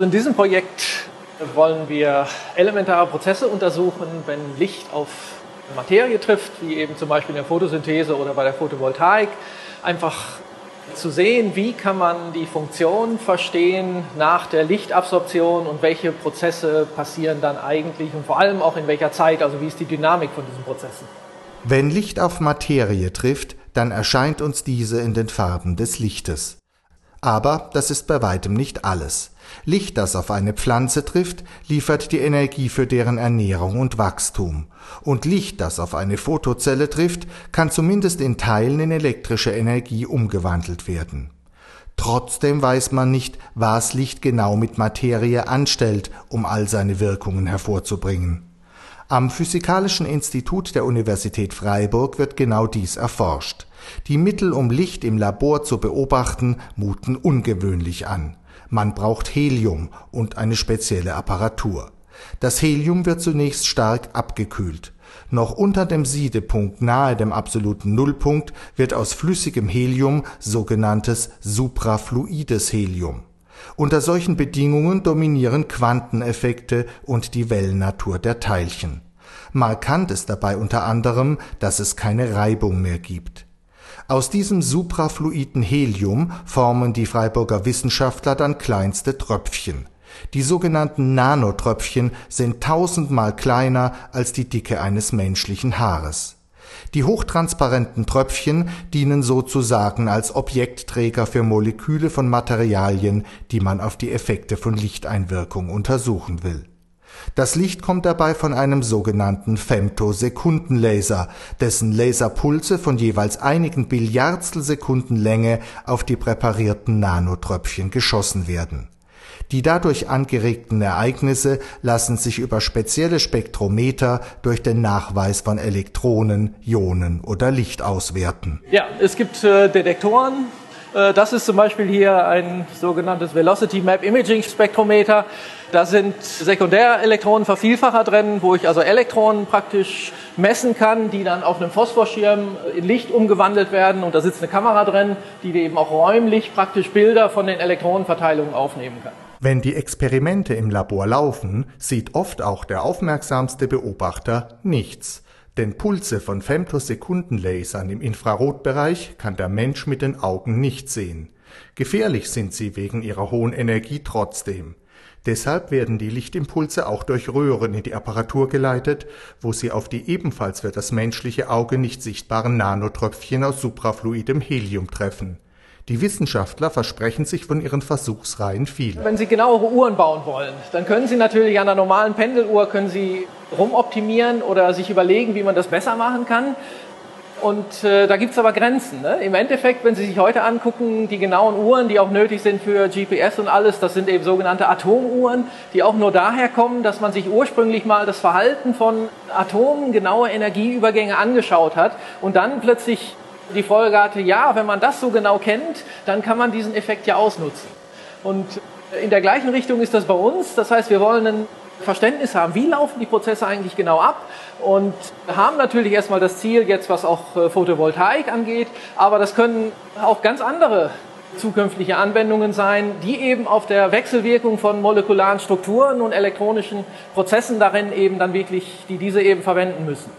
In diesem Projekt wollen wir elementare Prozesse untersuchen, wenn Licht auf Materie trifft, wie eben zum Beispiel in der Photosynthese oder bei der Photovoltaik. Einfach zu sehen, wie kann man die Funktion verstehen nach der Lichtabsorption und welche Prozesse passieren dann eigentlich und vor allem auch in welcher Zeit, also wie ist die Dynamik von diesen Prozessen. Wenn Licht auf Materie trifft, dann erscheint uns diese in den Farben des Lichtes. Aber das ist bei weitem nicht alles. Licht, das auf eine Pflanze trifft, liefert die Energie für deren Ernährung und Wachstum. Und Licht, das auf eine Photozelle trifft, kann zumindest in Teilen in elektrische Energie umgewandelt werden. Trotzdem weiß man nicht, was Licht genau mit Materie anstellt, um all seine Wirkungen hervorzubringen. Am Physikalischen Institut der Universität Freiburg wird genau dies erforscht. Die Mittel, um Licht im Labor zu beobachten, muten ungewöhnlich an. Man braucht Helium und eine spezielle Apparatur. Das Helium wird zunächst stark abgekühlt. Noch unter dem Siedepunkt nahe dem absoluten Nullpunkt wird aus flüssigem Helium sogenanntes suprafluides Helium. Unter solchen Bedingungen dominieren Quanteneffekte und die Wellennatur der Teilchen. Markant ist dabei unter anderem, dass es keine Reibung mehr gibt. Aus diesem suprafluiden Helium formen die Freiburger Wissenschaftler dann kleinste Tröpfchen. Die sogenannten Nanotröpfchen sind tausendmal kleiner als die Dicke eines menschlichen Haares. Die hochtransparenten Tröpfchen dienen sozusagen als Objektträger für Moleküle von Materialien, die man auf die Effekte von Lichteinwirkung untersuchen will das Licht kommt dabei von einem sogenannten Femtosekundenlaser, dessen Laserpulse von jeweils einigen Billiardstel Länge auf die präparierten Nanotröpfchen geschossen werden. Die dadurch angeregten Ereignisse lassen sich über spezielle Spektrometer durch den Nachweis von Elektronen, Ionen oder Licht auswerten. Ja, es gibt äh, Detektoren, äh, das ist zum Beispiel hier ein sogenanntes Velocity Map Imaging Spektrometer. Da sind Sekundärelektronenvervielfacher drin, wo ich also Elektronen praktisch messen kann, die dann auf einem Phosphorschirm in Licht umgewandelt werden. Und da sitzt eine Kamera drin, die eben auch räumlich praktisch Bilder von den Elektronenverteilungen aufnehmen kann. Wenn die Experimente im Labor laufen, sieht oft auch der aufmerksamste Beobachter nichts. Denn Pulse von Femtosekundenlasern im Infrarotbereich kann der Mensch mit den Augen nicht sehen. Gefährlich sind sie wegen ihrer hohen Energie trotzdem. Deshalb werden die Lichtimpulse auch durch Röhren in die Apparatur geleitet, wo sie auf die ebenfalls für das menschliche Auge nicht sichtbaren Nanotröpfchen aus suprafluidem Helium treffen die Wissenschaftler versprechen sich von ihren Versuchsreihen viel. Wenn Sie genauere Uhren bauen wollen, dann können Sie natürlich an einer normalen Pendeluhr können Sie rumoptimieren oder sich überlegen, wie man das besser machen kann. Und äh, da gibt es aber Grenzen. Ne? Im Endeffekt, wenn Sie sich heute angucken, die genauen Uhren, die auch nötig sind für GPS und alles, das sind eben sogenannte Atomuhren, die auch nur daher kommen, dass man sich ursprünglich mal das Verhalten von Atomen, genaue Energieübergänge angeschaut hat und dann plötzlich die Folge hatte, ja, wenn man das so genau kennt, dann kann man diesen Effekt ja ausnutzen. Und in der gleichen Richtung ist das bei uns. Das heißt, wir wollen ein Verständnis haben, wie laufen die Prozesse eigentlich genau ab und haben natürlich erstmal das Ziel jetzt, was auch äh, Photovoltaik angeht, aber das können auch ganz andere zukünftige Anwendungen sein, die eben auf der Wechselwirkung von molekularen Strukturen und elektronischen Prozessen darin eben dann wirklich, die diese eben verwenden müssen.